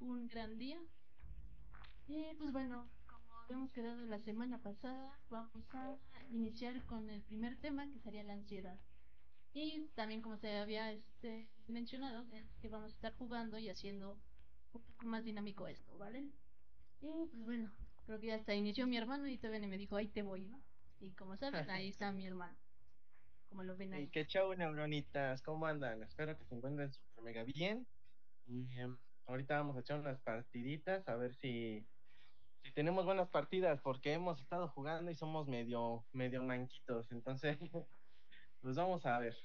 un gran día. Y pues bueno, como habíamos quedado la semana pasada, vamos a iniciar con el primer tema que sería la ansiedad. Y también como se había este, mencionado, es que vamos a estar jugando y haciendo un poco más dinámico esto, ¿vale? Y pues bueno, creo que ya hasta inició mi hermano y todavía me dijo, ahí te voy, ¿no? Y como saben, ahí está mi hermano. Como lo ven ahí. Y qué chau, neuronitas, ¿cómo andan? Espero que se encuentren super mega bien. Y, em, ahorita vamos a echar unas partiditas a ver si, si tenemos buenas partidas, porque hemos estado jugando y somos medio, medio manquitos. Entonces, pues vamos a ver.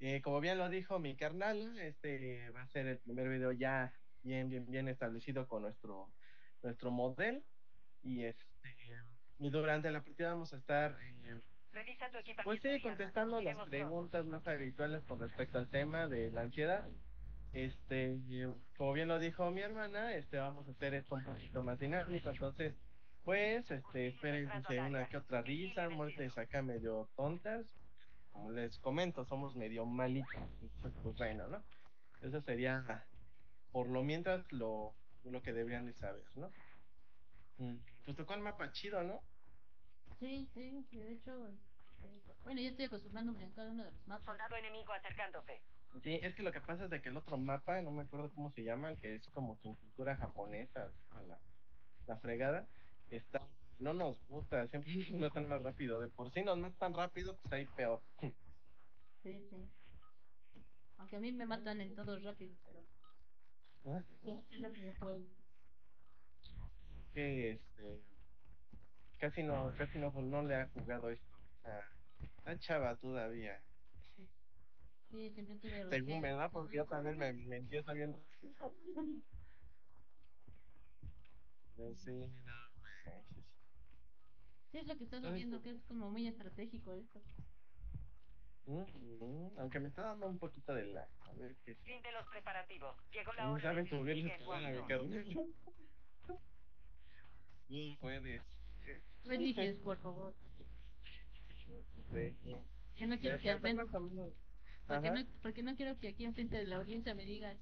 Eh, como bien lo dijo mi carnal, este va a ser el primer video ya bien, bien, bien establecido con nuestro, nuestro modelo. Y este y durante la partida vamos a estar eh, pues sí, contestando las preguntas más habituales con respecto al tema de la ansiedad. Este, como bien lo dijo mi hermana, este, vamos a hacer esto un poquito más dinámico, entonces, pues, este, espérense una que otra risa, muertes acá medio tontas, como les comento, somos medio malitos, pues bueno, ¿no? Eso sería, por lo mientras, lo, lo que deberían de saber, ¿no? Mm, Pues tocó el mapa chido, ¿no? Sí, sí, de hecho, eh, bueno, yo estoy acostumbrándome a cada uno de los mapas. Soldado enemigo acercándose. Sí, es que lo que pasa es de que el otro mapa, no me acuerdo cómo se llama, el que es como su cultura japonesa, a la, la fregada, está, no nos gusta, siempre nos matan más rápido, de por sí nos matan rápido, pues ahí peor. Sí, sí. Aunque a mí me matan en todo rápido, pero ¿Ah? sí, es lo que yo. Que este, casi no, casi no, no le ha jugado esto, o sea, está chava todavía, Sí, siempre tuve según me da, porque yo también me, me empiezo bien. No sé, no. Sí, es lo que estás viendo, pues. que es como muy estratégico esto. Mm, mm, Aunque me está dando un poquito de la, a ver qué Fin de los preparativos. Llegó la No hora saben de subir el. Sí, puedes. No eliges, por favor. Sí. Yo no quiero que hablando- porque no, porque no quiero que aquí enfrente de la audiencia me digan,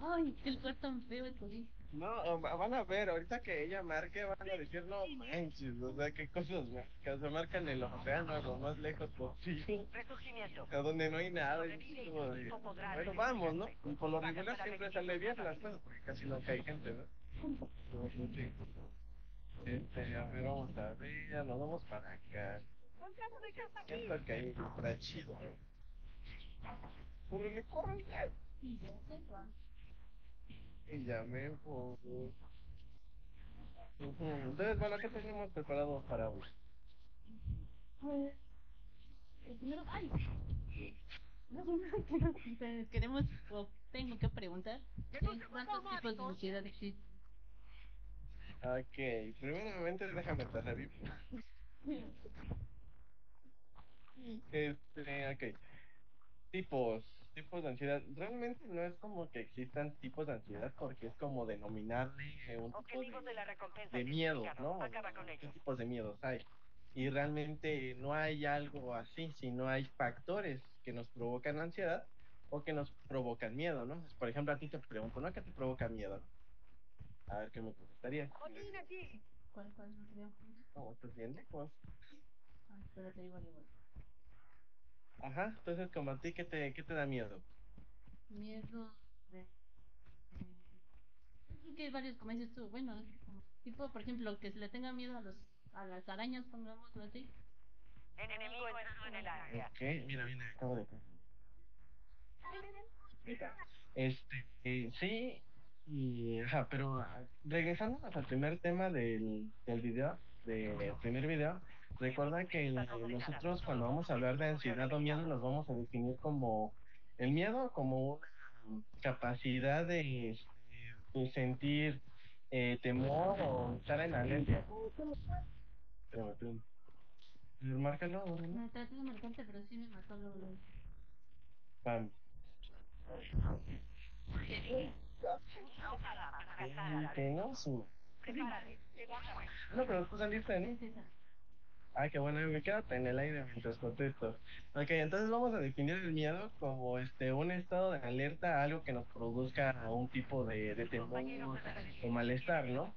ay, qué lugar tan feo el COVID. No, va- van a ver, ahorita que ella marque, van a decir, no manches, o sea, qué cosas marcas. Se marcan el océano lo más lejos posible, Resurgimiento. a donde no hay nada. Bueno, vamos, ¿no? Y por lo regular siempre sale bien las cosas, porque casi nunca hay gente, ¿no? Pero, sí. Este, a ver, vamos a ver, nos vamos para acá. ¿Qué es lo que hay? Está chido. Córrele, córrele. Y ya se va. Y ya me voy. Entonces, bueno, ¿qué tenemos preparado para hoy? Pues, el primero, ay. Primero que nos queremos o tengo que preguntar cuántos tipos de ansiedad existen. Ok, primeramente déjame pasar bien. Este, ok. Tipos, tipos de ansiedad. Realmente no es como que existan tipos de ansiedad porque es como denominarle un tipo de la recompensa de miedo. ¿no? Acaba con ¿Qué ellos. tipos de miedos hay? Y realmente no hay algo así, sino hay factores que nos provocan ansiedad o que nos provocan miedo, ¿no? Por ejemplo, a ti te pregunto, ¿no? ¿Qué te provoca miedo? A ver qué me aquí. ¿Cuál, cuál no? No, estás bien lejos. Ah, espérate, igual, igual. Ajá, entonces como a ti, ¿qué te, qué te da miedo? Miedo de... Creo que hay varios, como dices tú, bueno, tipo, por ejemplo, que se le tenga miedo a los a las arañas, pongámoslo así. Enemigo en el área. Ok, mira, mira, acabo de... Este, eh, sí, y, ajá, pero ah, regresando al primer tema del, del video, del primer video, recuerda que nosotros cuando vamos a hablar de ansiedad o miedo los vamos a definir como el miedo como una capacidad de, este, de sentir eh, temor o estar en alerta. Márcalo, ¿no? Traté de marcarte, pero sí me mató luego. luego. Pam. Que no, su... Prepárate. No, pero tú saliste, ¿Qué ¿no? Ah, qué bueno, me quedo en el aire mientras contesto. Ok, entonces vamos a definir el miedo como este un estado de alerta a algo que nos produzca un tipo de, de temor o malestar, ¿no?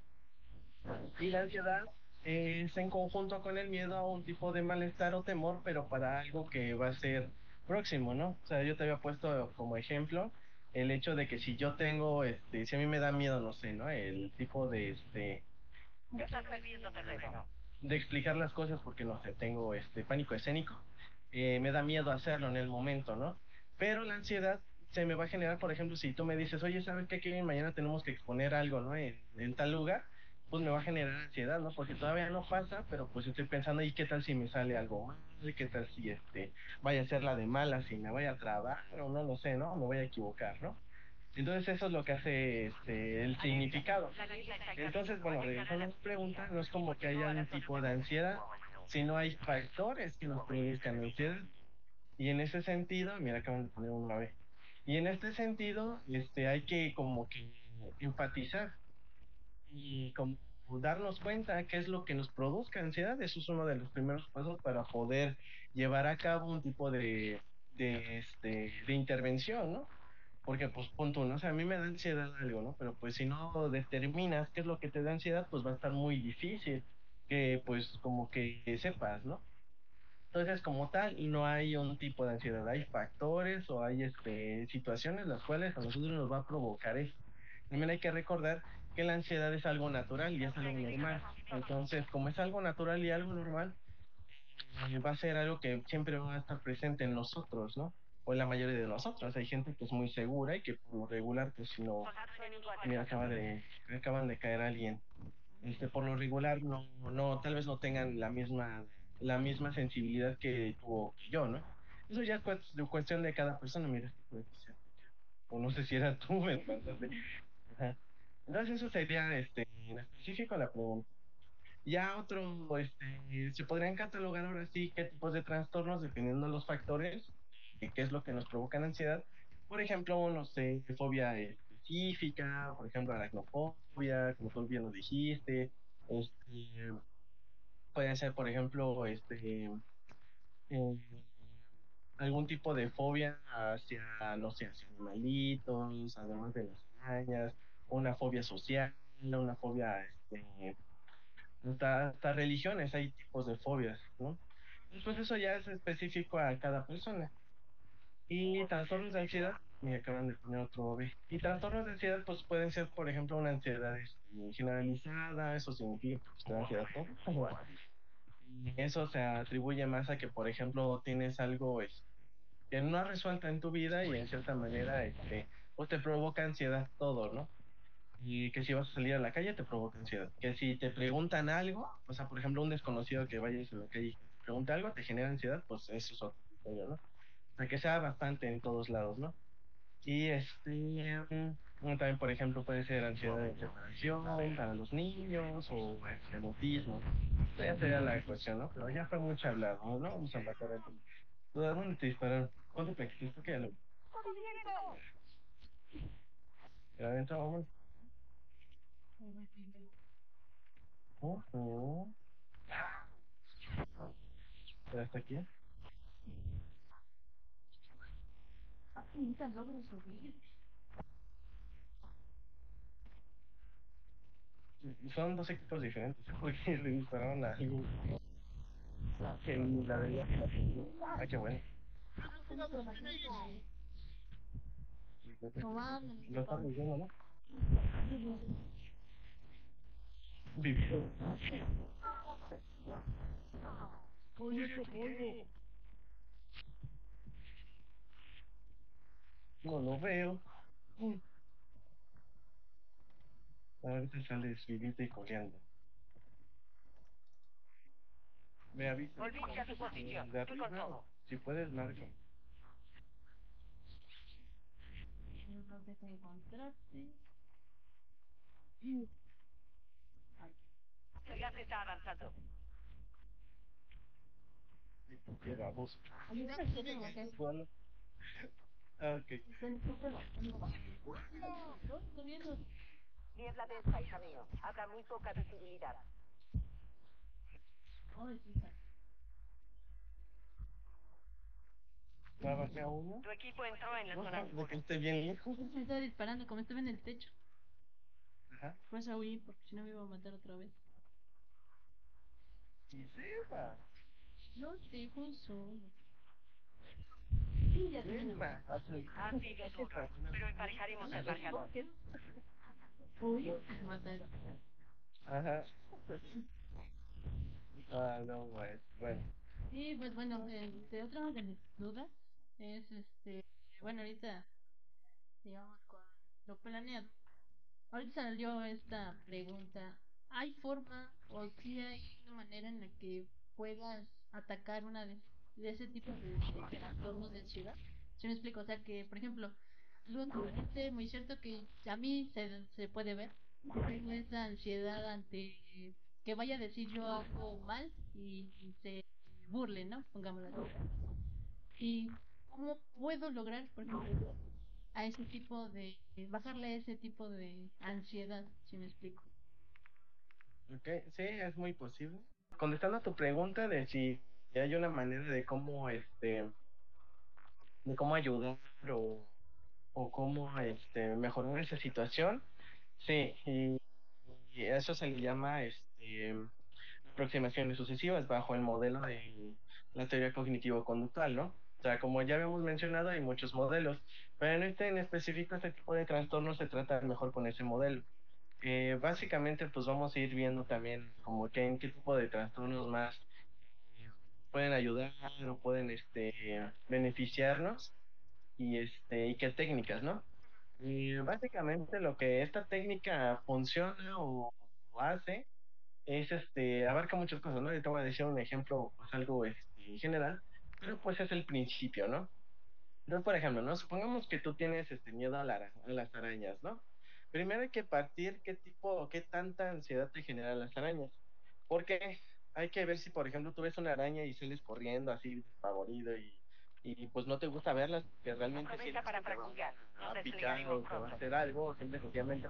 Y la ansiedad es en conjunto con el miedo a un tipo de malestar o temor, pero para algo que va a ser próximo, ¿no? O sea, yo te había puesto como ejemplo el hecho de que si yo tengo, este, si a mí me da miedo, no sé, ¿no? El tipo de, este, Estás perdiendo terreno. De explicar las cosas porque no sé, tengo este pánico escénico, eh, me da miedo hacerlo en el momento, ¿no? Pero la ansiedad se me va a generar, por ejemplo, si tú me dices, oye, ¿sabes qué, Kevin? Mañana tenemos que exponer algo, ¿no? En, en tal lugar, pues me va a generar ansiedad, ¿no? Porque todavía no pasa, pero pues estoy pensando, ¿y qué tal si me sale algo mal? ¿Qué tal si este vaya a ser la de mala, si me voy a trabar o no lo sé, ¿no? Me voy a equivocar, ¿no? Entonces eso es lo que hace este, el significado. Entonces, bueno, regresando a la pregunta, no es como que haya un tipo de ansiedad, sino hay factores que nos produzcan ansiedad. Y en ese sentido, mira, acaban de poner un ave. Y en este sentido, este, hay que como que enfatizar y como darnos cuenta qué es lo que nos produzca ansiedad. Eso es uno de los primeros pasos para poder llevar a cabo un tipo de, de, este, de intervención, ¿no? Porque, pues, punto uno, o sea, a mí me da ansiedad algo, ¿no? Pero, pues, si no determinas qué es lo que te da ansiedad, pues va a estar muy difícil que, pues, como que sepas, ¿no? Entonces, como tal, no hay un tipo de ansiedad, hay factores o hay este, situaciones las cuales a nosotros nos va a provocar esto. También hay que recordar que la ansiedad es algo natural y es algo normal. Entonces, como es algo natural y algo normal, eh, va a ser algo que siempre va a estar presente en nosotros, ¿no? O en la mayoría de nosotros. Hay gente que es muy segura y que por lo regular, pues si no, mira, acaba de, acaban de caer alguien. Este, por lo regular, no, no, tal vez no tengan la misma, la misma sensibilidad que tú o que yo, ¿no? Eso ya es cuest- cuestión de cada persona, mira, puede que sea. O no sé si era tú, me. Ajá. Entonces eso sería, este, en específico la pregunta. Ya otro, este, se podrían catalogar ahora sí qué tipos de trastornos dependiendo de los factores, qué es lo que nos provoca la ansiedad. Por ejemplo, no sé, fobia específica, por ejemplo, aracnofobia, como tú bien lo dijiste. Este, puede ser, por ejemplo, este, eh, algún tipo de fobia hacia, no sé, animalitos, además de las arañas, una fobia social, una fobia, este, hasta, hasta religiones hay tipos de fobias, ¿no? Pues eso ya es específico a cada persona. Y trastornos de ansiedad, me acaban de poner otro B. Y trastornos de ansiedad, pues pueden ser, por ejemplo, una ansiedad este, generalizada, eso significa que pues, da ansiedad todo. Eso se atribuye más a que, por ejemplo, tienes algo este, que no has resuelto en tu vida y en cierta manera, este, pues te provoca ansiedad todo, ¿no? Y que si vas a salir a la calle te provoca ansiedad. Que si te preguntan algo, o sea, por ejemplo, un desconocido que vayas a la calle y te pregunta algo, te genera ansiedad, pues eso es otro criterio, ¿no? O sea, bastante en todos lados, ¿no? Y este, mm, también, por ejemplo, puede ser ansiedad de separación para los niños o este, autismo. Esa sería la cuestión, ¿no? Pero ya fue mucho hablado, ¿no? Vamos a matar. ¿Tú ¿A dónde te dispararon? ¿Cuánto te quisiste que lo... ¿Era hasta aquí? Ahorita logro subir. Son dos equipos diferentes, porque le dispararon a alguien que ni la veía. Ah, qué bueno. No mames. Lo está revisando, ¿no? Vivió. No lo veo. Ahorita sales vivita y coleando. Me avisa. Volviste a tu posición. De Fui con arriba, todo. si puedes, marca. No deja encontrarte. El gas está avanzando. Qué baboso. Ayúdame Ah, ok. Y es la hija mío. Habrá muy poca visibilidad. Tu equipo entró en la zona. De esté bien lejos. Pues me disparando, como estaba en el techo. Ajá. Por eso porque si no me iba a matar otra vez. Y sepa. No te solo. Sí. Ha sido duro, pero emparejaremos el marcador. Uy. Ajá. Ah, no, pues, bueno. Y pues bueno, este, otra de mis dudas es este, bueno, ahorita, digamos, con lo planeado. Ahorita salió esta pregunta, ¿hay forma o si hay una manera en la que puedas atacar una de, de ese tipo de, de trastornos de ansiedad? ¿Sí me explico? O sea que, por ejemplo, algo muy cierto que a mí se, se puede ver, tengo esa ansiedad ante que vaya a decir yo algo mal y se burle, ¿no? Pongámoslo así. ¿Y cómo puedo lograr, por ejemplo, a ese tipo de, bajarle ese tipo de ansiedad, si me explico? Ok, sí, es muy posible. Contestando a tu pregunta de si hay una manera de cómo, este, de cómo ayudar o, o cómo, este, mejorar esa situación, sí, y, y eso se le llama, este, aproximaciones sucesivas bajo el modelo de la teoría cognitivo-conductual, ¿no? O sea, como ya habíamos mencionado, hay muchos modelos, pero en este en específico, este tipo de trastornos se trata mejor con ese modelo. Eh, básicamente, pues vamos a ir viendo también como que en qué tipo de trastornos más pueden ayudar o pueden este, beneficiarnos y, este, y qué técnicas, ¿no? Básicamente lo que esta técnica funciona o, hace es este, abarca muchas cosas, ¿no? Te voy a decir un ejemplo, pues algo este, general, pero pues es el principio, ¿no? Entonces, por ejemplo, ¿no? Supongamos que tú tienes este miedo a, la a las arañas, ¿no? Primero hay que partir qué tipo o qué tanta ansiedad te generan las arañas. Porque hay que ver si, por ejemplo, tú ves una araña y sales corriendo así despavorido y, y pues no te gusta verlas, que realmente sientes para que te va practicar. Nos a picar desplegaremos o te va a hacer algo, y sencillamente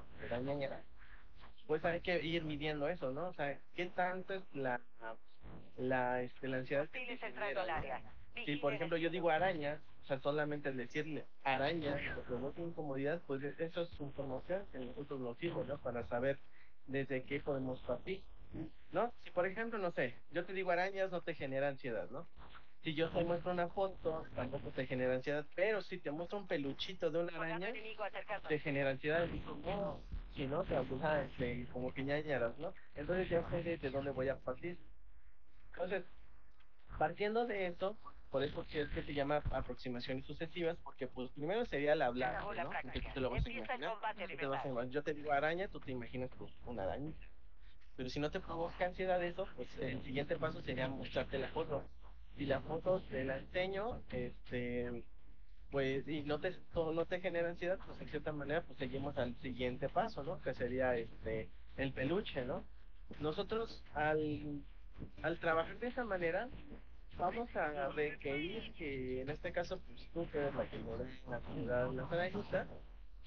pues hay que ir midiendo eso, ¿no? O sea, qué tanto es la, la, este, la ansiedad que Hostiles entrando genera, ¿no? Si, por ejemplo, yo digo arañas, o sea, solamente el decirle araña, que provoca incomodidad, pues e- eso es información que nosotros nos sirve, ¿no? Para saber desde qué podemos partir, ¿no? Si, por ejemplo, no sé, yo te digo arañas, no te genera ansiedad, ¿no? Si yo te muestro una foto, tampoco te genera ansiedad, pero si te muestro un peluchito de una araña, te genera ansiedad, si no, te abusa, este, como que ñañaras, ¿no? Entonces ya sé de, de dónde voy a partir. Entonces, partiendo de eso, por eso que es que se llama aproximaciones sucesivas, porque pues primero sería el hablar, ¿no? Tú te lo vas a imaginar. te vas a yo te digo araña, tú te imaginas pues, una arañita. Pero si no te provoca ansiedad eso, pues el siguiente paso sería mostrarte la foto. Si la foto te la enseño, este, pues, y no te, no te genera ansiedad, pues en cierta manera, pues seguimos al siguiente paso, ¿no? Que sería este, el peluche, ¿no? Nosotros al, al trabajar de esa manera, vamos a requerir que en este caso, pues tú que eres la que modela la las arañitas,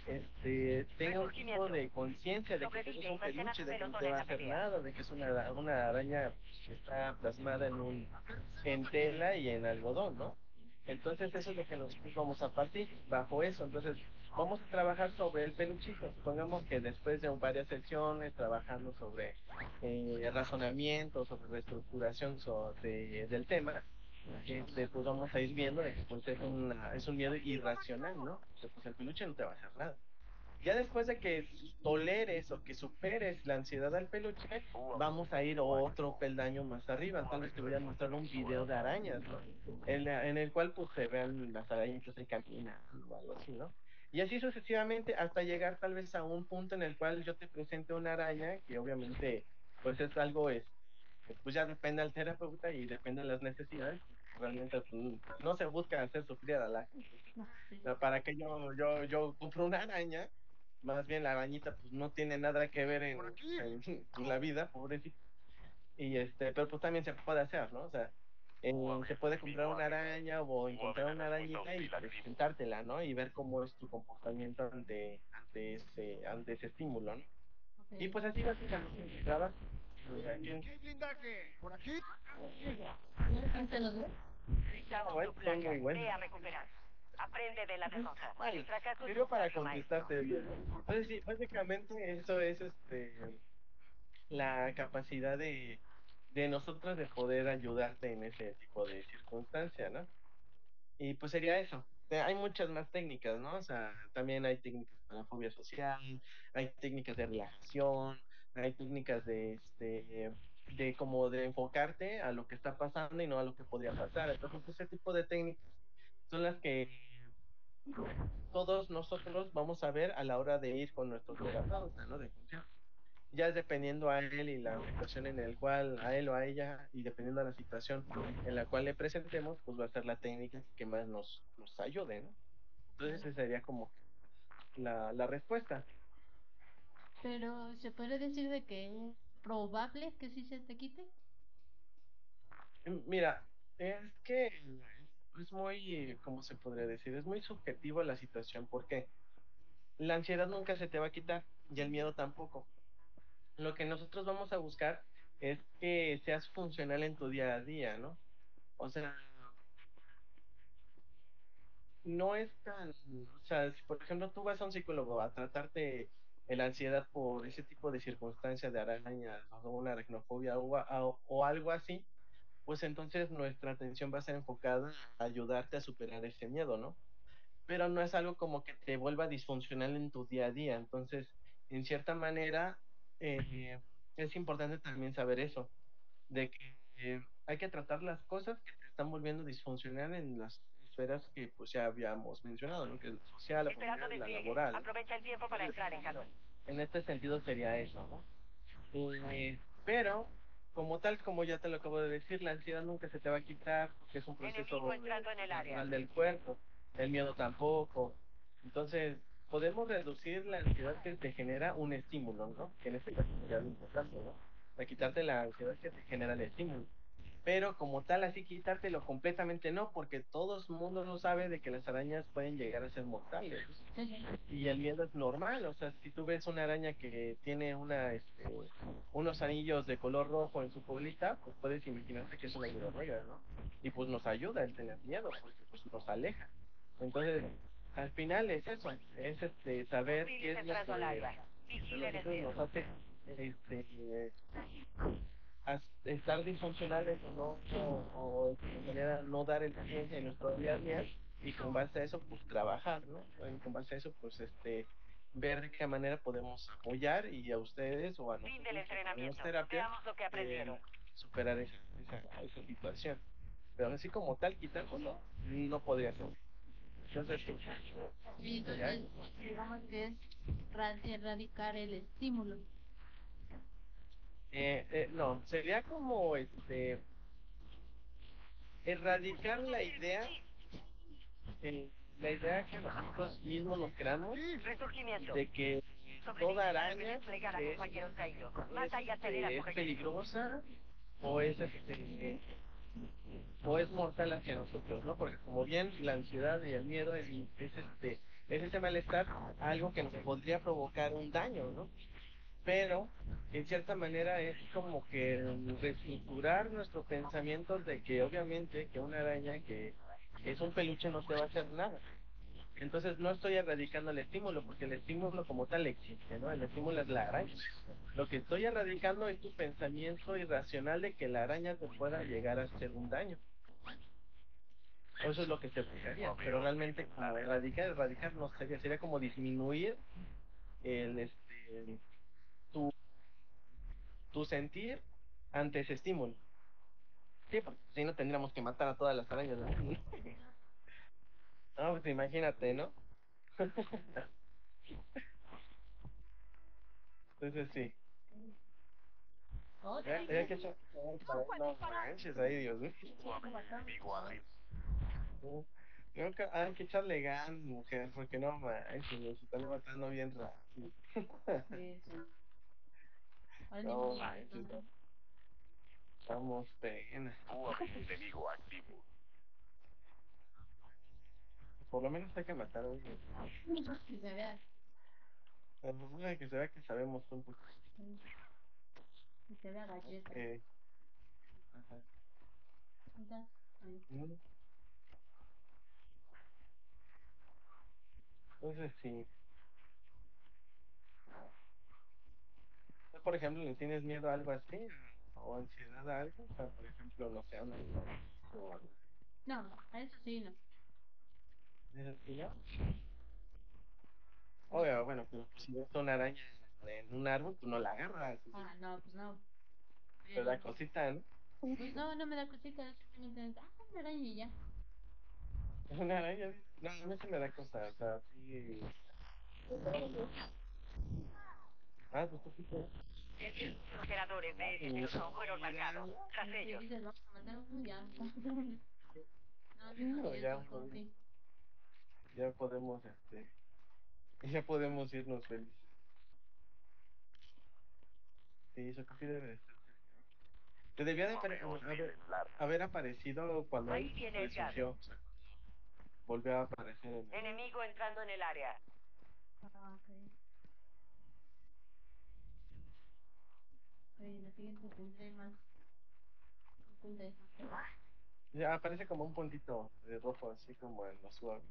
este, tenga un tipo de conciencia de que es un peluche, de que no te va a hacer nada, de que es una, una araña que está plasmada en un en tela y en algodón, ¿no? Entonces eso es lo que nosotros vamos a partir bajo eso. Entonces vamos a trabajar sobre el peluchito. Supongamos que después de varias sesiones trabajando sobre eh, razonamiento, sobre reestructuración so- de- del tema, este, pues vamos a ir viendo de que pues, es, una- es un miedo irracional, ¿no? Sea, pues el peluche no te va a hacer nada. Ya después de que toleres o que superes la ansiedad al peluche, vamos a ir otro peldaño más arriba. Tal vez te voy a mostrar un video de arañas, ¿no? En, la- en el cual pues se vean las arañitas ahí caminando o algo así, ¿no? Y así sucesivamente hasta llegar tal vez a un punto en el cual yo te presente una araña que obviamente pues es algo, este, pues ya depende del terapeuta y depende de las necesidades. Realmente pues, no se busca hacer sufrir a la gente. No, sí. O sea, para que yo, yo, yo compro una araña, más bien la arañita pues no tiene nada que ver en, en, en la vida, pobrecita. Y este, pero pues también se puede hacer, ¿no? O sea, en- se puede comprar una araña o encontrar una arañita y presentártela, ¿no? Y ver cómo es tu comportamiento ante, ante ese, ante ese estímulo, ¿no? Y pues así básicamente se trabaja. Aquí hay blindaje. Por aquí. ¿Quién te los ve? Necesitamos Bueno, tu muy. Ve a recuperar. Aprende de la derrota. Vale, El fracaso es sirvió para contestarte bien. Entonces, sí, básicamente eso es este la capacidad de, de nosotros de poder ayudarte en ese tipo de circunstancia, ¿no? Y pues sería eso. Eh, Hay muchas más técnicas, ¿no? O sea, también hay técnicas para fobia social, hay técnicas de relajación, hay técnicas de este de como de enfocarte a lo que está pasando y no a lo que podría pasar. Entonces, ese tipo de técnicas son las que todos nosotros vamos a ver a la hora de ir con nuestro terapeuta. Ya es dependiendo a él y la situación en el cual, a él o a ella, y dependiendo de la situación en la cual le presentemos, pues va a ser la técnica que más nos, nos ayude. Entonces esa sería como la, la respuesta. Pero se puede decir de que probable que sí se te quite. Mira, es que es muy, ¿cómo se podría decir? Es muy subjetivo la situación, porque la ansiedad nunca se te va a quitar y el miedo tampoco. Lo que nosotros vamos a buscar es que seas funcional en tu día a día, ¿no? O sea, no es tan, o sea, si por ejemplo tú vas a un psicólogo a tratarte la ansiedad por ese tipo de circunstancias de arañas o una aracnofobia o, o algo así, pues entonces nuestra atención va a ser enfocada a ayudarte a superar ese miedo, ¿no? Pero no es algo como que te vuelva disfuncional en tu día a día. Entonces, en cierta manera, eh, es importante también saber eso, de que eh, hay que tratar las cosas que te están volviendo disfuncional en las esferas que pues ya habíamos mencionado, ¿no? Que es la social, la familiar, la laboral. Aprovecha el tiempo para entrar en calor. En este sentido sería eso, ¿no? Eh, pero, como tal, como ya te lo acabo de decir, la ansiedad nunca se te va a quitar, porque es un proceso en el área. del cuerpo, el miedo tampoco. Entonces, podemos reducir la ansiedad que te genera un estímulo, ¿no? Que en este caso sería lo importante, ¿no? A quitarte la ansiedad que te genera el estímulo. Pero como tal, así quitártelo completamente no, porque todo el mundo no sabe de que las arañas pueden llegar a ser mortales. Y el miedo es normal, o sea, si tú ves una araña que tiene una, este, unos anillos de color rojo en su colita, pues puedes imaginarte que es una negra, ¿no? Y pues nos ayuda el tener miedo, porque pues nos aleja. Entonces, al final es eso, es este, saber qué es al que nos hace este, estar disfuncionales o no, o, o de alguna manera no dar el 100 en nuestro día a día y con base a eso pues trabajar, ¿no? Y con base a eso pues este ver de qué manera podemos apoyar y a ustedes o a Fin nosotros del que entrenamiento. terapia Veamos lo que aprendieron. eh, superar esa, esa, esa situación. Pero así como tal, quitándolo, no podría ser. Entonces, Y entonces, digamos que es ra- erradicar el estímulo. Eh, eh, no, sería como este erradicar la idea eh, la idea que nosotros mismos nos creamos de que toda araña es, este, es peligrosa o es este o es mortal hacia nosotros, ¿no? Porque como bien la ansiedad y el miedo es, es este es ese malestar algo que nos podría provocar un daño, ¿no? Pero en cierta manera es como que reestructurar nuestros pensamientos de que obviamente que una araña que es un peluche no te va a hacer nada. Entonces no estoy erradicando el estímulo, porque el estímulo como tal existe, ¿no? El estímulo es la araña. Lo que estoy erradicando es tu pensamiento irracional de que la araña te pueda llegar a hacer un daño. Eso es lo que se buscaría, pero realmente erradicar, erradicar no sería, sería como disminuir el, este, tu sentir ante ese estímulo. Sí, porque si no tendríamos que matar a todas las arañas mundo. No, pues imagínate, ¿no? Entonces sí. Otra. Ya, ya que echar- No manches, ay Dios mío. Creo que hay que echarle ganas, mujer, porque no manches, nos están matando bien rápido. Sí, sí. No manches. Estamos pena. Por lo menos hay que matar a alguien. Que se vea. Que se vea que sabemos un poco. Que se vea galleta. Eh, ajá. Sí. ¿no? Entonces, sí. Por ejemplo, le tienes miedo a algo así? ¿O ansiedad a algo? O sea, por ejemplo, no sé, a una... No, a eso sí, no. ¿Es así, no? Oye, bueno, pero pues si ves una araña en un árbol, tú no la agarras. Ah, no, pues no. Te da cosita, ¿no? Pues no, no me da cosita, simplemente, ah, una araña y ya. Una araña. No, a mí sí me da cosa, o sea, sí. Ah, pues tú sí te- Los operadores de pelotón fueron marcados. Tras ellos. ya. No, no, ya, podemos, este. Ya podemos irnos felices. Sí, eso sí debe de estar. Te debía de haber, haber aparecido cuando Ahí viene el resurgió. Volvió a aparecer en el... Enemigo entrando en el área. Ah, ok. Ok, la siguiente tendré más. apuntes. Ya aparece como un puntito de rojo, así como en los suaves.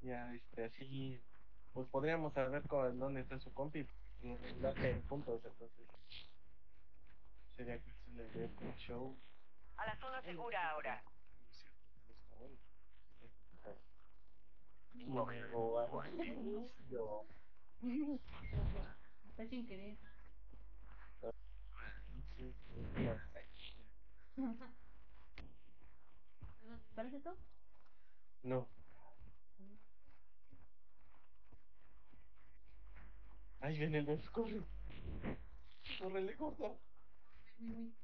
Ya, este, así, pues podríamos saber con dónde está su compi, no en puntos, entonces sería cuestión de ver el show. A la zona segura ahora. No Fue sin querer. ¿Parece esto? No. Ahí viene el dos, corre. Corre, gordo. Uy, uy.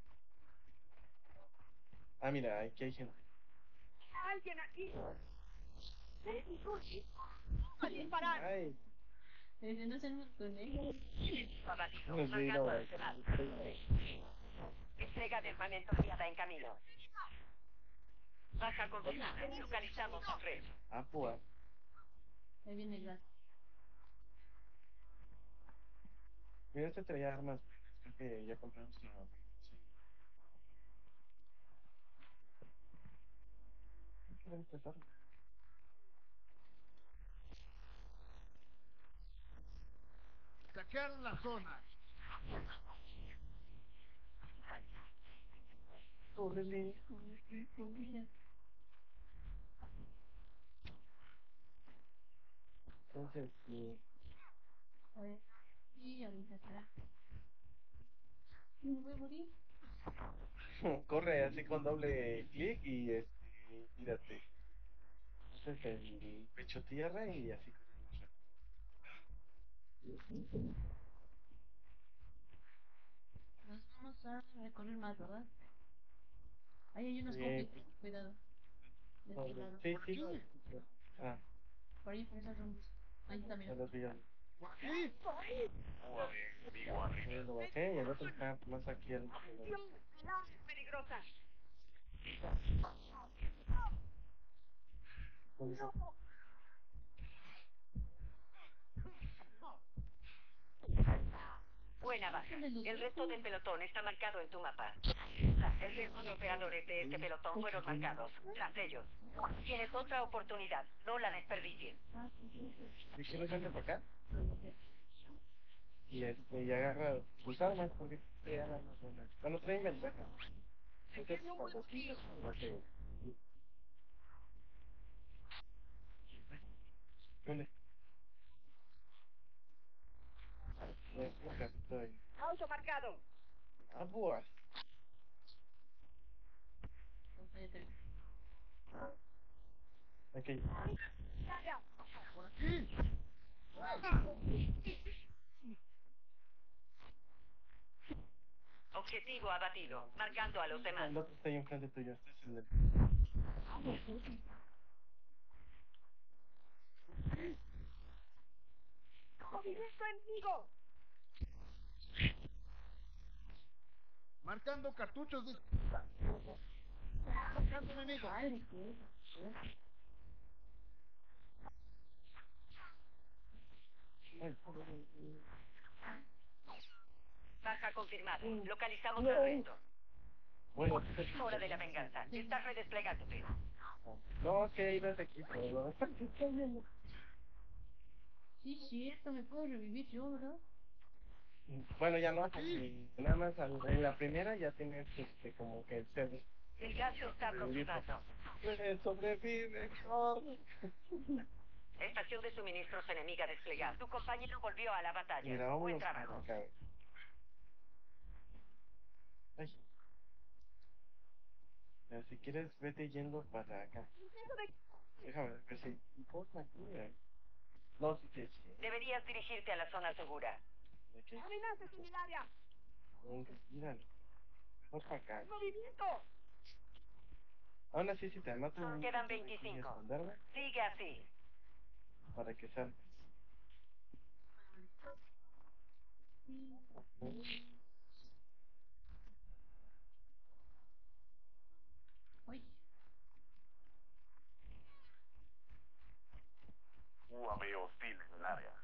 Ah, mira, aquí hay gente. ¡Alguien aquí! ¡A disparar! Ay, Dice, no se nos conejo. Abatido. Marcando no. a los demás. Entrega de armamento guiada en camino. Baja confirmada. Localizamos a Fred. Ah, pues. Ahí viene el gas. Mira, este traía armas buenas. Creo que ya compramos la. Sí. ¿Qué ven Saquearon la zona. Córrele. Entonces, sí. Bueno, y ahorita será. Me voy a morir. Corre así con doble clic y este, tírate. Haces el pecho tierra y así. Nos vamos a recorrer más, ¿verdad? Ahí hay unos Sí. compis. Cuidado. Sí, sí. Ah, Por ahí, por esos rumbos. Ahí mira. los lo bajé y el otro está más aquí al. Peligrosa. Buena baja. El resto del pelotón está marcado en tu mapa. El resto de operadores de este pelotón fueron marcados. Tras ellos. Tienes otra oportunidad. No la desperdicies. Dijeron gente para acá y este, y agarra sus armas porque trae armas buenas. Cuando traen ventaja. Entonces, ¿Dónde? Ahí. Auto marcado. Aquí. Objetivo abatido. Marcando a los demás. El otro está ahí enfrente tuyo. Este es el ¡Movimiento Marcando cartuchos de. Marcando enemigo. Madre, ¿qué? Ay, Baja confirmada. Localizamos al resto. Bueno, Es hora de la venganza. Estás redesplegándote. no, que ibas aquí. Sí, cierto, me puedo revivir yo, ¿verdad? Bueno, ya no, porque nada más al- en la primera ya tienes este, como que el ser. El se está aproximando. Pues sobrevive, corre. Estación de suministros enemiga desplegada. Tu compañero volvió a la batalla. Mira, Buen vámonos para trabajo. acá. Ay. Si quieres, vete yendo para acá. Déjame ver si importa aquí. eh. No, sí, sí. Deberías dirigirte a la zona segura. ¿De qué? ¡Amenazas en el área! Mm, Míralo. Mejor para acá. ¡Movimiento! Aún así, si te matan. Quedan hay que 25. esconderme Sigue así. Para que salgas. Uy, UAV hostil en el área.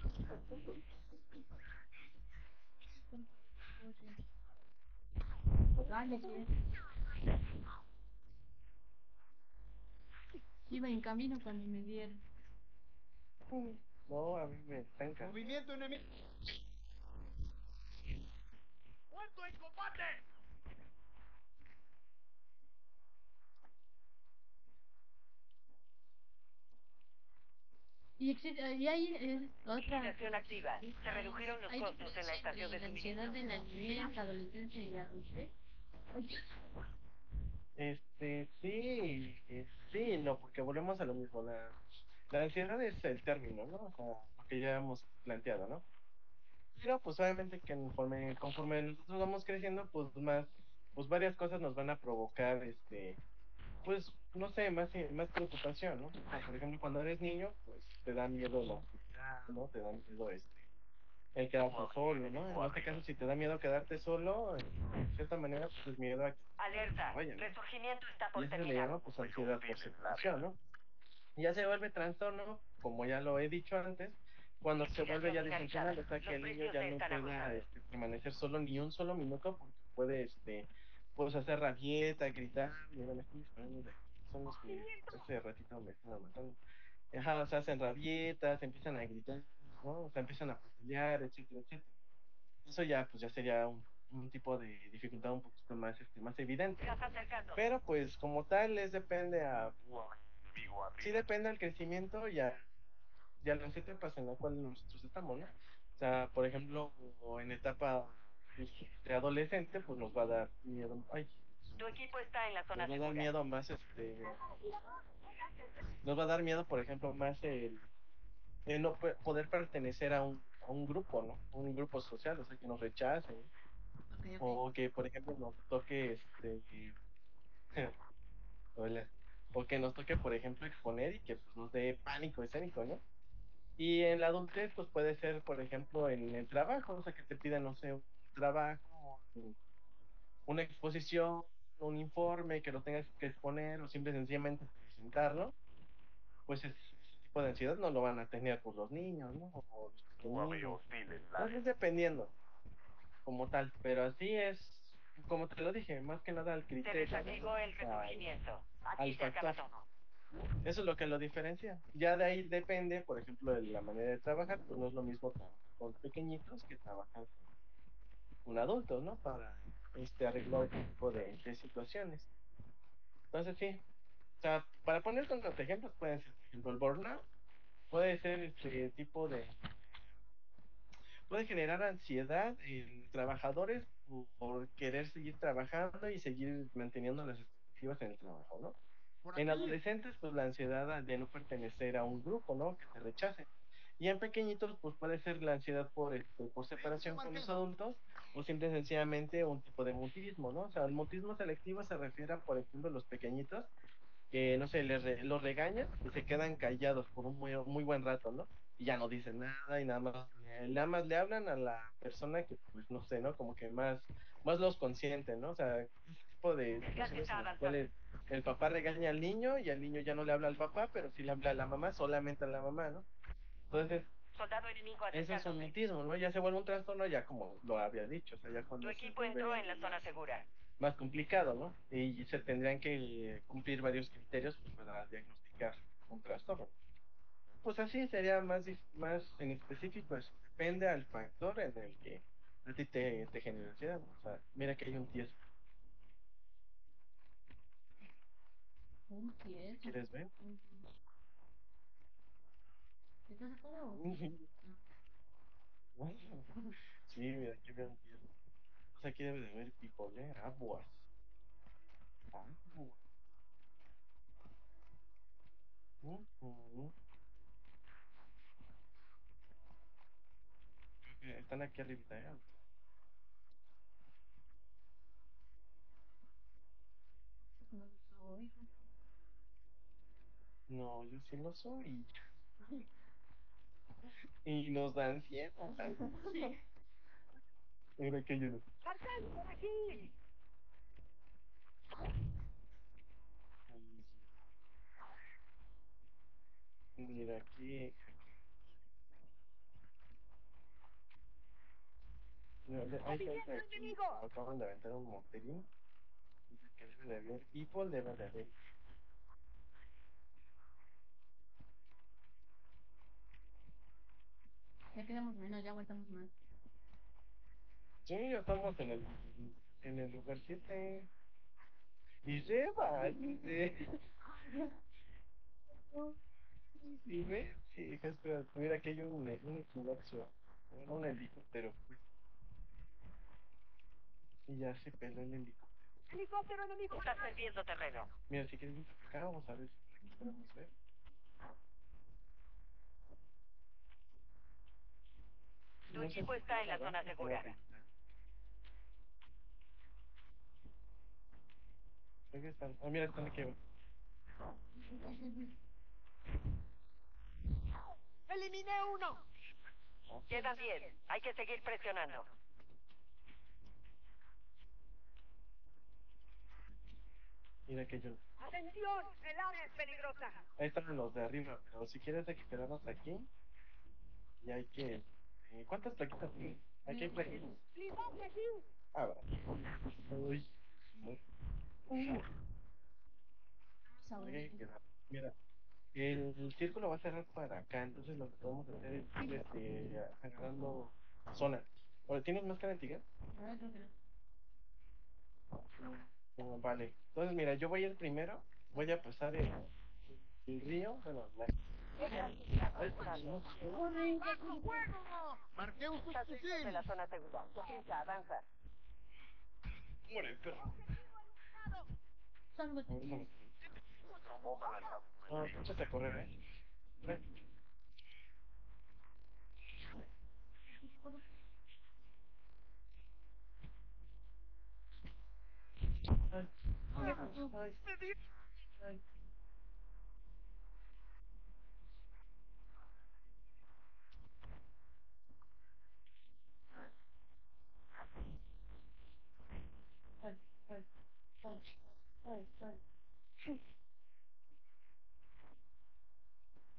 Iba en camino cuando me dieron. No, a mí me estanca. ¡Movimiento enemigo! ¡Muerto en combate! Y, existe, y hay eh, otra. Activa. Se redujeron los Hay costos en la estación de la ansiedad suministro. de la niñez, adolescencia y adultez. Este, sí, eh, sí, no, porque volvemos a lo mismo. La, la ansiedad es el término, ¿no? O sea, lo que ya hemos planteado, ¿no? Pero, pues, obviamente que conforme, conforme nosotros vamos creciendo, pues, más, pues, varias cosas nos van a provocar, este, pues, no sé, más, más preocupación, ¿no? Por ejemplo, cuando eres niño, pues, te da miedo la oscuridad, ¿no? Te da miedo, este, el quedarte solo, ¿no? En este caso, si te da miedo quedarte solo, de cierta manera, pues, es miedo a Alerta. Vaya, ¿no? Resurgimiento está y por eso se le llama pues ansiedad por separación, ¿no? Y ya se vuelve trastorno, como ya lo he dicho antes, cuando se vuelve ya disfuncional, o sea que el niño ya no pueda este, permanecer solo ni un solo minuto porque puede este pues hacer rabieta, gritar, mira, me estoy disparando de aquí, son los que hace ratito me estaban matando. Ajá, o sea, hacen rabietas, empiezan a gritar, ¿no? O sea, empiezan a pelear, etcétera, etcétera. Eso ya, pues ya sería un, un tipo de dificultad un poquito más, este, más evidente. Pero pues como tal es depende a sí arriba. depende al crecimiento y a, y a las etapas en las cuales nosotros estamos, ¿no? O sea, por ejemplo, en etapa de adolescente, pues nos va a dar miedo, ay, Tu equipo está en la nos zona va a dar miedo más este nos va a dar miedo, por ejemplo, más el, el no poder pertenecer a un, a un grupo, ¿no? Un grupo social, o sea, que nos rechacen, o que, por ejemplo, nos toque este Hola. O que nos toque, por ejemplo, exponer y que pues, nos dé pánico escénico, ¿no? Y en la adultez, pues puede ser, por ejemplo, en el trabajo, o sea, que te pidan, no sé, un trabajo, un- una exposición, un informe, que lo tengas que exponer o simple y sencillamente presentarlo, pues ese, tipo de ansiedad no lo van a tener por los niños, ¿no? O los Entonces, área. dependiendo, como tal, pero así es, como te lo dije, más que nada al criterio. desactivó el o sea, resurgimiento. Aquí al se acaba factor. todo. Eso es lo que lo diferencia. Ya de ahí depende, por ejemplo, de la manera de trabajar, pues no es lo mismo trabajar con pequeñitos que trabajar con adultos, ¿no? Para este, arreglar este tipo de, de situaciones. Entonces, sí. O sea, para poner otros ejemplos, pueden ser, por ejemplo, el burnout. Puede ser este tipo de... Puede generar ansiedad en trabajadores por querer seguir trabajando y seguir manteniendo las expectativas en el trabajo, ¿no? En adolescentes, pues la ansiedad de no pertenecer a un grupo, ¿no? Que te rechacen. Y en pequeñitos, pues puede ser la ansiedad por, este, por separación con los adultos o simple y sencillamente un tipo de mutismo, ¿no? O sea, el mutismo selectivo se refiere a, por ejemplo, los pequeñitos que, no sé, les re- los regañan y se quedan callados por un muy, muy buen rato, ¿no? Y ya no dicen nada y nada más, nada más le hablan a la persona que, pues, no sé, ¿no? Como que más, más los consiente, ¿no? O sea, ese tipo de las cuales el papá regaña al niño y al niño ya no le habla al papá, pero sí le habla a la mamá, solamente a la mamá, ¿no? Entonces, Soldado enemigo eso es un mutismo, ¿no? Ya se vuelve un trastorno, ya como lo había dicho, o sea, ya cuando Tu equipo entró en la zona más- segura. más complicado, ¿no? Y se tendrían que cumplir varios criterios pues, para diagnosticar un trastorno. Pues así sería más, más en específico eso. Depende al factor en el que a ti te, te genera ansiedad. ¿no? O sea, mira que hay un 10. Un tieso. ¿Quieres ver? Ujú. ¿Estás sí, mira, aquí veo un 10. Pues aquí debe de haber ¿eh? Aguas. Aguas. Creo que Están aquí arriba, ¿eh? No soy. No, yo sí lo soy. Y nos dan ansiedad. Sí. Mira que no. ¡Sartén, por aquí! Mira aquí. Mira, de- ahí. Acaban de aventar un monterín. Debe de haber people, debe de haber. Ya quedamos menos, ya aguantamos más. Sí, ya estamos en el, en el lugar 7. Y se va, dice. Y ve, sí, espera, mira que hay un, un equinoccio. Un helicóptero, pues. Y ya se peló el helicóptero. ¡Helicóptero enemigo! Estás perdiendo terreno. Mira, si quieres acá, vamos a ver si aquí podemos ver. Tu equipo está en la zona agarrar, segura. que están. Ah, mira, están aquí. ¡Eliminé uno! Quedan 10. Hay que seguir presionando. Mira que yo. ¡Atención! ¡El área es peligrosa! Ahí están los de arriba, pero si quieres hay que quedarnos aquí. Y hay que. Eh, ¿Cuántas plaquitas tienes? Aquí hay plaquitas. Ah, va. Uy. Mira, el círculo va a cerrar para acá, entonces lo que podemos hacer es ir este, agarrando zona. Ahora, ¿Tienes máscara antigua? A ver, creo que no. Vale. Entonces, mira, yo voy a ir primero. Voy a pasar el, el río. Bueno, la... ¡Bajo fuego! ¡Marqué un Estás lejos de la zona segura. Avanza. Muere, perro. Sálvate. Échate a correr, eh. Ven. Ay, ay, ay. Ay, ay,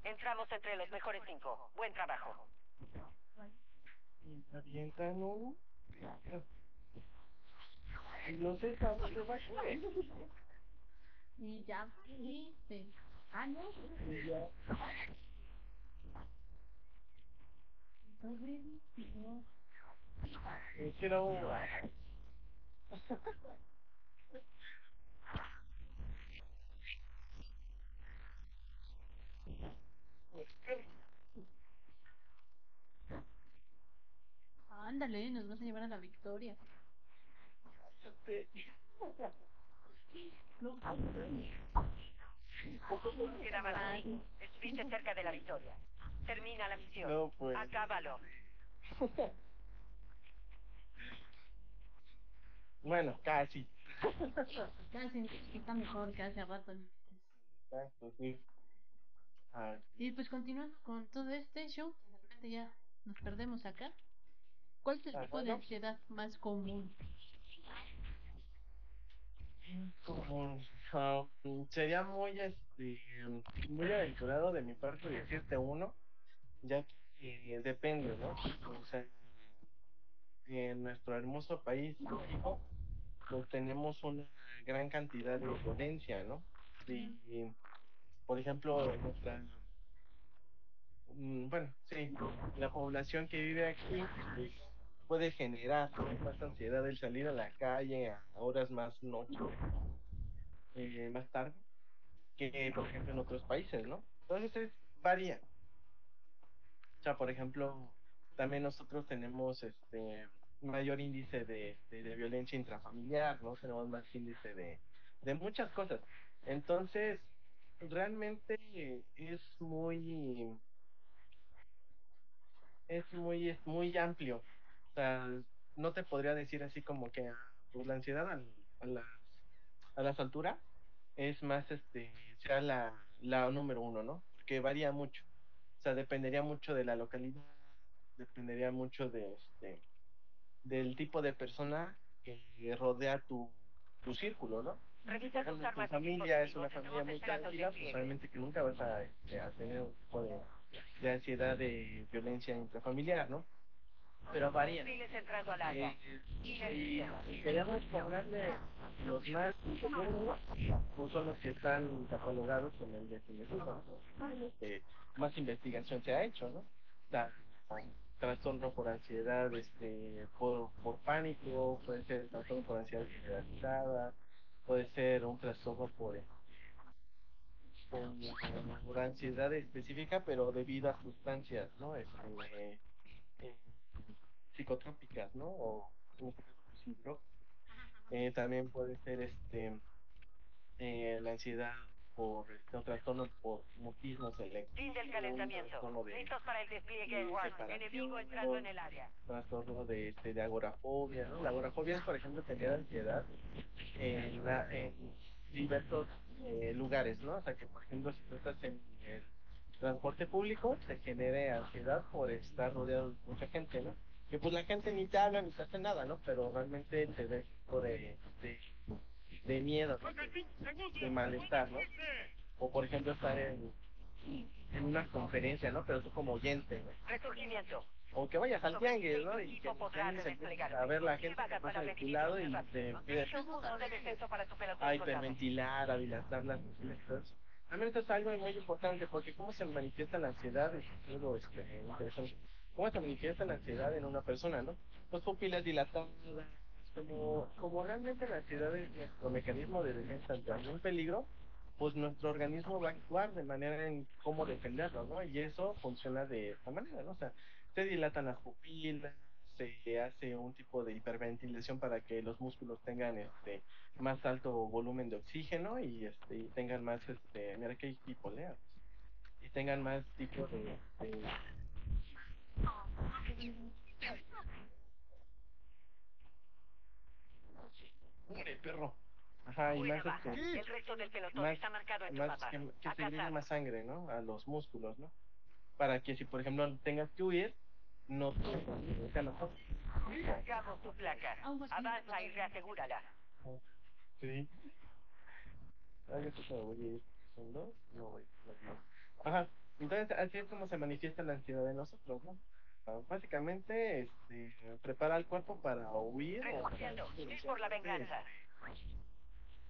Entramos entre los mejores cinco. Buen trabajo. Y. Y no sé va a caer. Y ya fuiste. Ah, no. Y ya. Es que Ándale, nos vas a llevar a la victoria. Cinco. Estuviste cerca de la victoria. Termina la misión. No, pues. Acábalo. Bueno, casi. Casi está mejor que hace rato. Exacto, sí. Ah, Y pues continuando con todo este show, de repente ya nos perdemos acá. ¿Cuál es el tipo de ansiedad más común? como, ah, sería muy este muy aventurado de mi parte decirte uno ya que eh, depende no o sea en nuestro hermoso país México pues tenemos una gran cantidad de violencia no y por ejemplo nuestra mm, bueno sí la población que vive aquí pues, puede generar más ansiedad el salir a la calle a horas más noche eh, más tarde que, por ejemplo, en otros países, ¿no? Entonces, es- varía. O sea, por ejemplo, también nosotros tenemos este mayor índice de, de, de violencia intrafamiliar, ¿no? Tenemos más índice de, de muchas cosas. Entonces, realmente es muy, es muy, es muy amplio. O sea, no te podría decir así como que ah, pues, la ansiedad al- a, las, a las alturas es más, este, sea la, la número uno, ¿no? Porque varía mucho. O sea, dependería mucho de la localidad, dependería mucho de, este, del tipo de persona que rodea tu, tu círculo, ¿no? Revisa tus armas tu familia es una familia muy tranquila, pues obviamente que nunca vas a, este, a tener un tipo de, de ansiedad de violencia intrafamiliar, ¿no? Pero varía. Entrando al área. Eh, y, queríamos hablarle los más pues son los que están catalogados con el DSM-5, ¿no? Eh, más investigación se ha hecho, ¿no? La, trastorno por ansiedad, este, por, por pánico, puede ser trastorno por ansiedad generalizada, puede ser un trastorno por, por, ansiedad específica, pero debido a sustancias, ¿no? Este, eh, psicotrópicas, ¿no? O este pues. Eh, también puede ser este eh, la ansiedad por este, un trastorno por mutismo selectivo, Fin del calentamiento. trastorno de, Listos para el despliegue de. Enemigo entrando en el área. trastorno de, este, de agorafobia, ¿no? La agorafobia es, por ejemplo, tener ansiedad en, la- en diversos eh, lugares, ¿no? O sea, que, por ejemplo, si tú estás en el transporte público, te genere ansiedad por estar rodeado de mucha gente, ¿no? Que pues la gente ni te habla ni te hace nada, ¿no? Pero realmente te tipo de, de, de miedo, de, malestar, ¿no? O por ejemplo estar en, en una conferencia, ¿no? Pero tú como oyente, ¿no? Resurgimiento. o que vayas al tianguis, ¿no? Y que a ver la gente que pasa de tu lado y te empieza Uso de descenso para tu pelotón a hiperventilar, a dilatar las eso. También esto es algo muy importante porque cómo se manifiesta la ansiedad es algo este, interesante. ¿Cómo se manifiesta la ansiedad en una persona, no? Pues pupilas dilatadas, como, como realmente la ansiedad es nuestro mecanismo de defensa ante algún peligro, pues nuestro organismo va a actuar de manera en cómo defenderlo, ¿no? Y eso funciona de esta manera, ¿no? O sea, se dilatan las pupilas, se hace un tipo de hiperventilación para que los músculos tengan este más alto volumen de oxígeno y este y tengan más este mira que hay hipoleas y tengan más tipo de ¡Ure, perro ajá y más baja. este El resto del pelotón más, está marcado en tu mapa. que, que A se llegue cazar. más sangre no a los músculos no para que si por ejemplo tengas que huir no te nosotros Marcamos tu placa. Avanza y reasegúrala. Sí. Ah, yo creo que me voy a ir. ¿Son dos? No voy. no, no. Ajá. Entonces, así es como se manifiesta la ansiedad de nosotros, ¿no? Básicamente, este, prepara el cuerpo para huir o para, Resurgiendo. Ir por la venganza.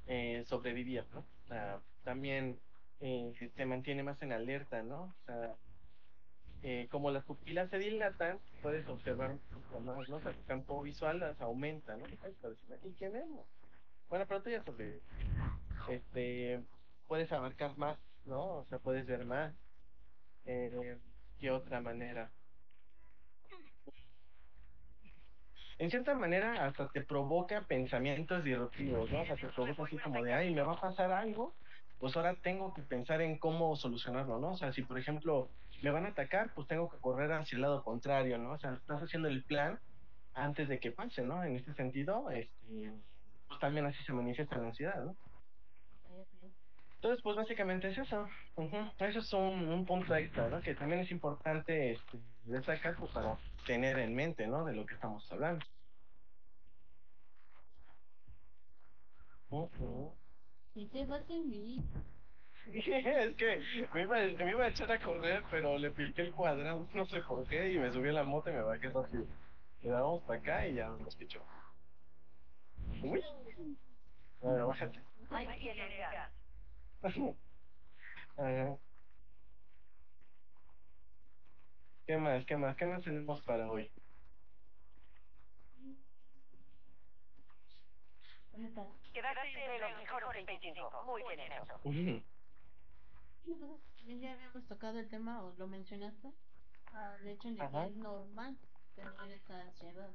eh, sobrevivir, ¿no? O sea, también eh, se mantiene más en alerta, ¿no? O sea, eh, como las pupilas se dilatan, puedes observar más, ¿no? O sea, tu campo visual las aumenta, ¿no? ¿Y qué vemos? Bueno, pero tú ya sobre, este, puedes abarcar más, ¿no? O sea, puedes ver más. Eh, ¿Qué otra manera? En cierta manera, hasta te provoca pensamientos disruptivos, ¿no? O sea, te provoca así como de, ay, me va a pasar algo, pues ahora tengo que pensar en cómo solucionarlo, ¿no? O sea, si por ejemplo me van a atacar, pues tengo que correr hacia el lado contrario, ¿no? O sea, estás haciendo el plan antes de que pase, ¿no? En este sentido, este, pues también así se manifiesta la ansiedad, ¿no? Entonces, pues básicamente es eso. Ujú. Eso es un, un punto extra, ¿no? Que también es importante este, destacar pues, para tener en mente, ¿no? De lo que estamos hablando. Ujú. ¿Y qué vas a mí? es que me iba, me iba a echar a correr, pero le piqué el cuadrado, no sé por qué, y me subí a la moto y me bajé rápido. Y damos para acá y ya nos pichó. Uy. A ver, bájate. Gas. Ajá. ¿Qué más? ¿Qué más? ¿Qué más tenemos para hoy? ¿Dónde estás? Quedaste entre los mejores 25. Muy bien. También ya habíamos tocado el tema o lo mencionaste. Ah, de hecho, que es normal tener esa ansiedad.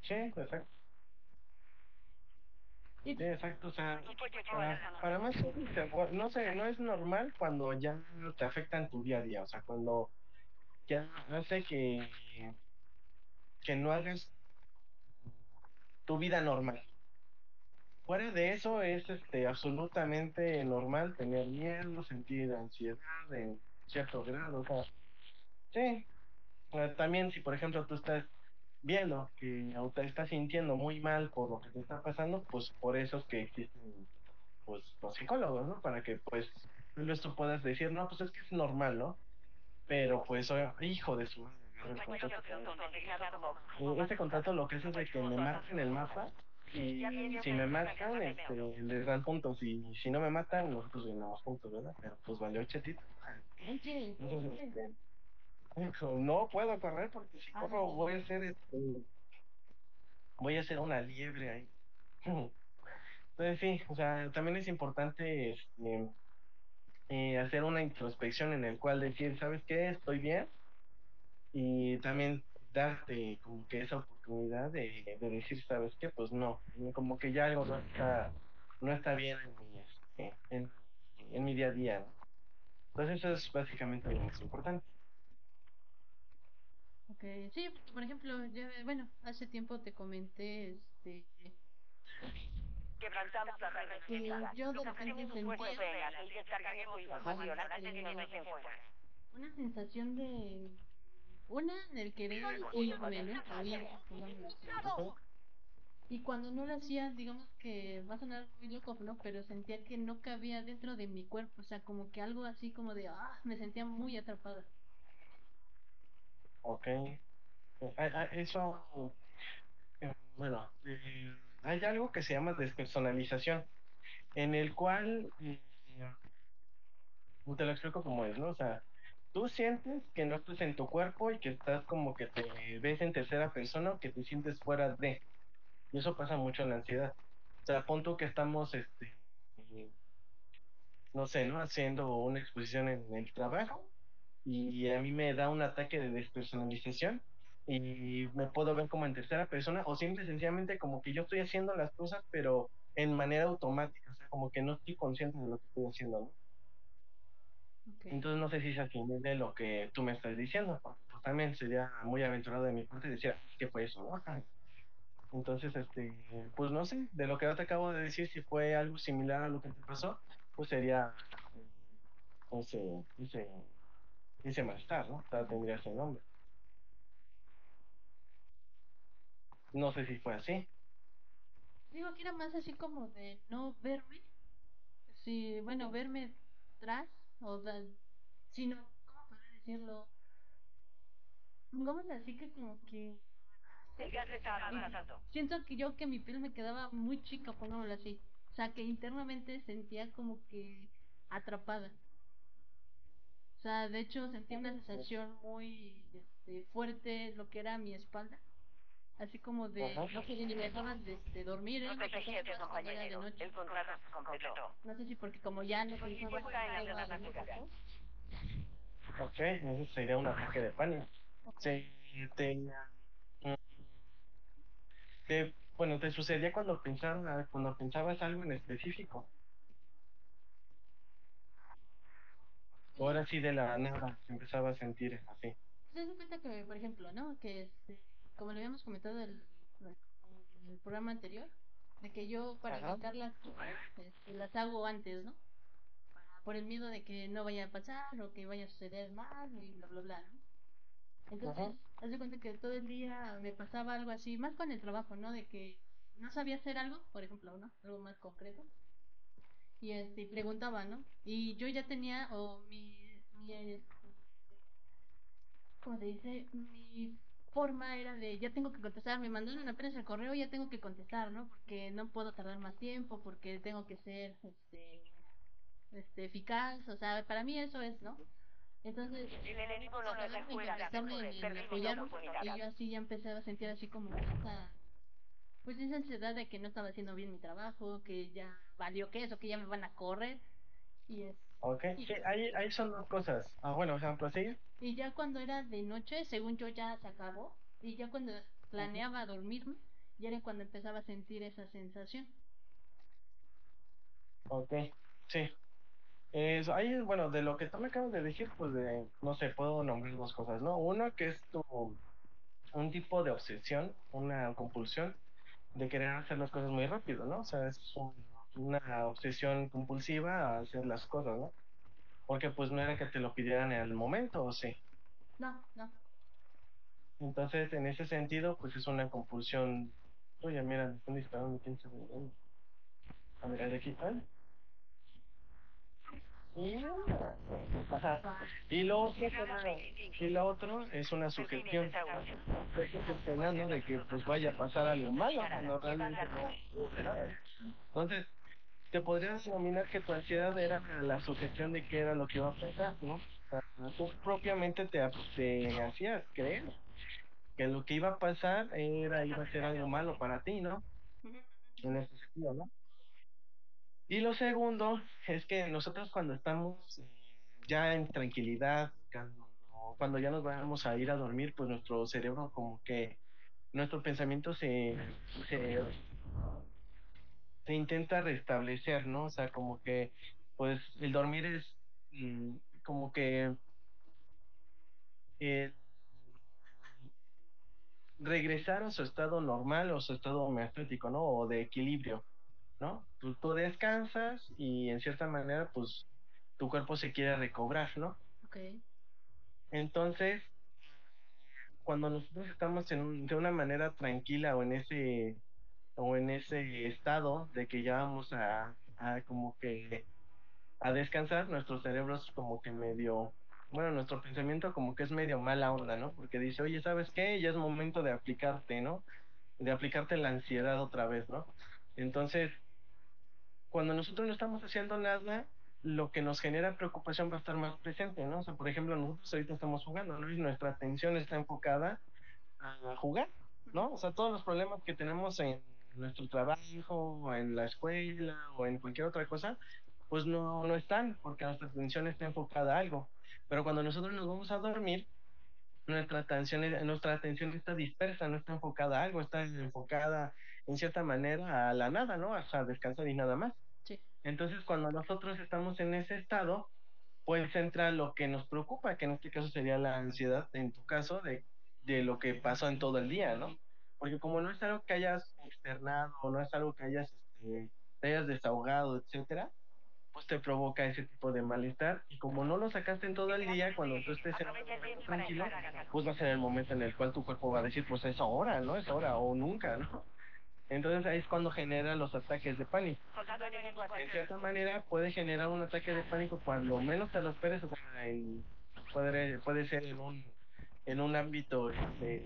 Sí, exacto. Sí, exacto. O sea, pues para, para más, no sé, no es normal cuando ya te afecta en tu día a día. O sea, cuando ya hace que, que no hagas tu vida normal. Fuera de eso es este absolutamente normal tener miedo, sentir ansiedad en cierto grado. O sea, sí. También si por ejemplo tú estás viendo que te estás sintiendo muy mal por lo que te está pasando, pues por eso es que existen pues los psicólogos, ¿no? Para que pues tú puedas decir, no, pues es que es normal, ¿no? Pero pues, hijo de su Este contrato lo que hace es de que me marquen el mapa y si me matan, este, les dan puntos y si no me matan, nosotros ganamos puntos, ¿verdad? Pero pues valió chetito. Entonces, este, no puedo correr porque si corro voy a ser este, voy a ser una liebre ahí. Entonces sí, o sea, también es importante este, eh, hacer una introspección en el cual decir, ¿sabes qué? Estoy bien y también darte como que esa oportunidad de, de decir, ¿sabes qué? Pues no, como que ya algo no está, no está bien en mi, este, en, mi día a día. Entonces eso es básicamente lo más importante. Ok, sí, por ejemplo, yo, bueno, hace tiempo te comenté, este, Quebrantamos la red que yo de repente Pues de dejen fuera. una sensación de, una, del querer irme, ¿no? Ujú. Y cuando no lo hacía, digamos que va a sonar muy loco, ¿no? Pero sentía que no cabía dentro de mi cuerpo, o sea, como que algo así como de, ah, me sentía muy atrapada. Ok. Eh, ah, ah, Eso, eh, bueno, eh, hay algo que se llama despersonalización, en el cual, eh, te lo explico cómo es, ¿no? O sea, tú sientes que no estás en tu cuerpo y que estás como que te ves en tercera persona o que te sientes fuera de. Y eso pasa mucho en la ansiedad. O sea, pon tú que estamos, este, no sé, ¿no? Haciendo una exposición en el trabajo y a mí me da un ataque de despersonalización y me puedo ver como en tercera persona o simple sencillamente como que yo estoy haciendo las cosas pero en manera automática, o sea, como que no estoy consciente de lo que estoy haciendo, ¿no? Ok. Entonces no sé si se atiende lo que tú me estás diciendo, pues también sería muy aventurado de mi parte decir que fue eso, ¿no? Entonces, este, pues no sé, de lo que yo te acabo de decir, si fue algo similar a lo que te pasó, pues sería eh, ese, ese, ese malestar, ¿no? O sea, tendría ese nombre. No sé si fue así. Digo que era más así como de no verme, sí, bueno, verme atrás, o da, sino, ¿cómo poder decirlo? Pongámoslo así que como que siento que yo que mi piel me quedaba muy chica, pongámoslo así. O sea, que internamente sentía como que atrapada. O sea, de hecho sentía una sensación muy este, fuerte lo que era mi espalda. Así como de, Ajá. no sé, ni me dejaban de, de dormir, ¿eh? No de compañero. noche. El contrato se completó. No sé si porque como ya no poco. Ok, eso sería un ataque de pánico. Sí, te, mm, te- bueno, te sucedía cuando pensaba, cuando pensabas algo en específico. Ahora sí de la nada se empezaba a sentir así. Se cuenta que, por ejemplo, ¿no? Que este, como lo habíamos comentado el, en el programa anterior, de que yo para Ajá. evitar las cosas, este, las hago antes, ¿no? Por el miedo de que no vaya a pasar o que vaya a suceder mal y bla, bla, bla, ¿no? Entonces, haz de cuenta que todo el día me pasaba algo así, más con el trabajo, ¿no? De que no sabía hacer algo, por ejemplo, ¿no? Algo más concreto. Y este, preguntaba, ¿no? Y yo ya tenía, o mi, mi este, ¿cómo se dice? Mi forma era de, ya tengo que contestar, me mandaron apenas el correo, ya tengo que contestar, ¿no? Porque no puedo tardar más tiempo, porque tengo que ser, este, este, eficaz, o sea, para mí eso es, ¿no? Entonces, El enemigo nos tratar deja de fuera. enfocarme en, en Perdimos la apoyarme, oportunidad. y yo así ya empecé a sentir así como esa, pues esa ansiedad de que no estaba haciendo bien mi trabajo, que ya valió que eso, que ya me van a correr, y es, Ok, sí, ahí, ahí son dos cosas. Ah, bueno, ejemplo, ¿sigue? Y ya cuando era de noche, según yo ya se acabó, y ya cuando planeaba dormirme, ya era cuando empezaba a sentir esa sensación. Ok, sí. Es, ahí, bueno, de lo que tú me acabas de decir, pues de, no sé, puedo nombrar dos cosas, ¿no? Uno que es tu, un tipo de obsesión, una compulsión de querer hacer las cosas muy rápido, ¿no? O sea, es un- una obsesión compulsiva a hacer las cosas, ¿no? Porque pues no era que te lo pidieran en el momento, ¿o sí? No, no. Entonces, en ese sentido, pues es una compulsión. Oye, mira, me están disparando, ¿quién se A ver, de aquí, ¿eh? Y... Ajá. Y lo otro, y lo otro es una sugestión. De que pues vaya a pasar algo malo cuando realmente no. Entonces, te podrías denominar que tu ansiedad era la sugestión de qué era lo que iba a pasar, ¿no? O sea, tú propiamente te, te hacías creer que lo que iba a pasar era, iba a ser algo malo para ti, ¿no? En ese sentido, ¿no? Y lo segundo es que nosotros cuando estamos eh, ya en tranquilidad, cuando, cuando ya nos vamos a ir a dormir, pues nuestro cerebro como que, nuestro pensamiento se, se, se intenta restablecer, ¿no? O sea, como que, pues el dormir es mm, como que regresar a su estado normal o su estado homeostático, ¿no? O de equilibrio. ¿no? Tú, tú descansas y en cierta manera, pues, tu cuerpo se quiere recobrar, ¿no? Ok. Entonces, cuando nosotros estamos en un- de una manera tranquila o en ese, o en ese estado de que ya vamos a, a como que a descansar, nuestro cerebro es como que medio, bueno, nuestro pensamiento como que es medio mala onda, ¿no? Porque dice, oye, ¿sabes qué? Ya es momento de aplicarte, ¿no? De aplicarte la ansiedad otra vez, ¿no? Entonces, cuando nosotros no estamos haciendo nada, lo que nos genera preocupación va a estar más presente, ¿no? O sea, por ejemplo, nosotros ahorita estamos jugando, ¿no? Y nuestra atención está enfocada a jugar, ¿no? O sea, todos los problemas que tenemos en nuestro trabajo, o en la escuela, o en cualquier otra cosa, pues no, no están, porque nuestra atención está enfocada a algo. Pero cuando nosotros nos vamos a dormir, nuestra atención, nuestra atención está dispersa, no está enfocada a algo, está enfocada en cierta manera a la nada, ¿no? A descansar y nada más. Sí. Entonces, cuando nosotros estamos en ese estado, pues entra lo que nos preocupa, que en este caso sería la ansiedad, en tu caso, de, de lo que pasó en todo el día, ¿no? Porque como no es algo que hayas externado, no es algo que hayas, este, te hayas desahogado, etcétera, pues te provoca ese tipo de malestar. Y como no lo sacaste en todo el día, cuando tú estés en un tranquilo, pues va a ser el momento en el cual tu cuerpo va a decir, pues es ahora, ¿no? Es ahora o nunca, ¿no? Entonces ahí es cuando genera los ataques de pánico. En cierta manera puede generar un ataque de pánico cuando menos te lo esperes, o sea, en- puede, puede ser en un, en un ámbito, este,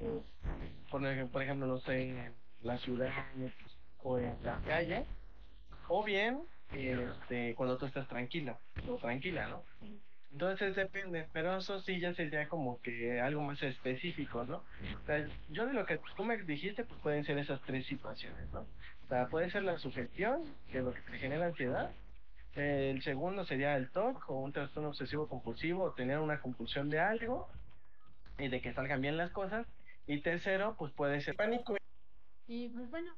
por, por ejemplo, no sé, en la ciudad o en la calle, o bien este, cuando tú estás tranquila o tranquila, ¿no? Entonces depende, pero eso sí ya sería como que algo más específico, ¿no? O sea, yo de lo que tú me dijiste, pues pueden ser esas tres situaciones, ¿no? O sea, puede ser la sugestión, que es lo que te genera ansiedad. El segundo sería el TOC o un trastorno obsesivo compulsivo, o tener una compulsión de algo y de que salgan bien las cosas. Y tercero, pues puede ser pánico. Y pues bueno,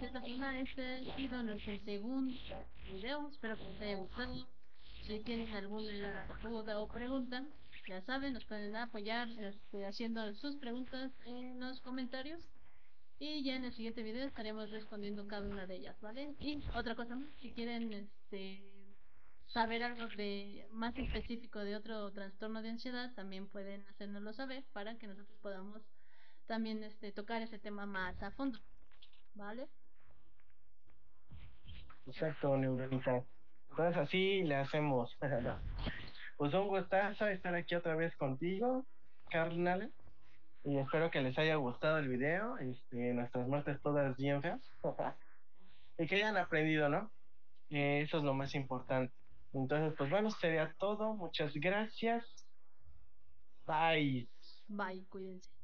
esta semana este ha sido nuestro segundo video. Espero que les haya gustado. Si tienen alguna duda o pregunta, ya saben, nos pueden apoyar este, haciendo sus preguntas en los comentarios. Y ya en el siguiente video estaremos respondiendo cada una de ellas, ¿vale? Y otra cosa más, si quieren este, saber algo de más específico de otro trastorno de ansiedad, también pueden hacérnoslo saber para que nosotros podamos también este, tocar ese tema más a fondo, ¿vale? Exacto, neuronita. Entonces así le hacemos. Pues un gustazo estar aquí otra vez contigo, carnal. Y espero que les haya gustado el video. Este, nuestras muertes todas bien feas. y que hayan aprendido, ¿no? Eh, eso es lo más importante. Entonces, pues bueno, sería todo. Muchas gracias. Bye. Bye, cuídense.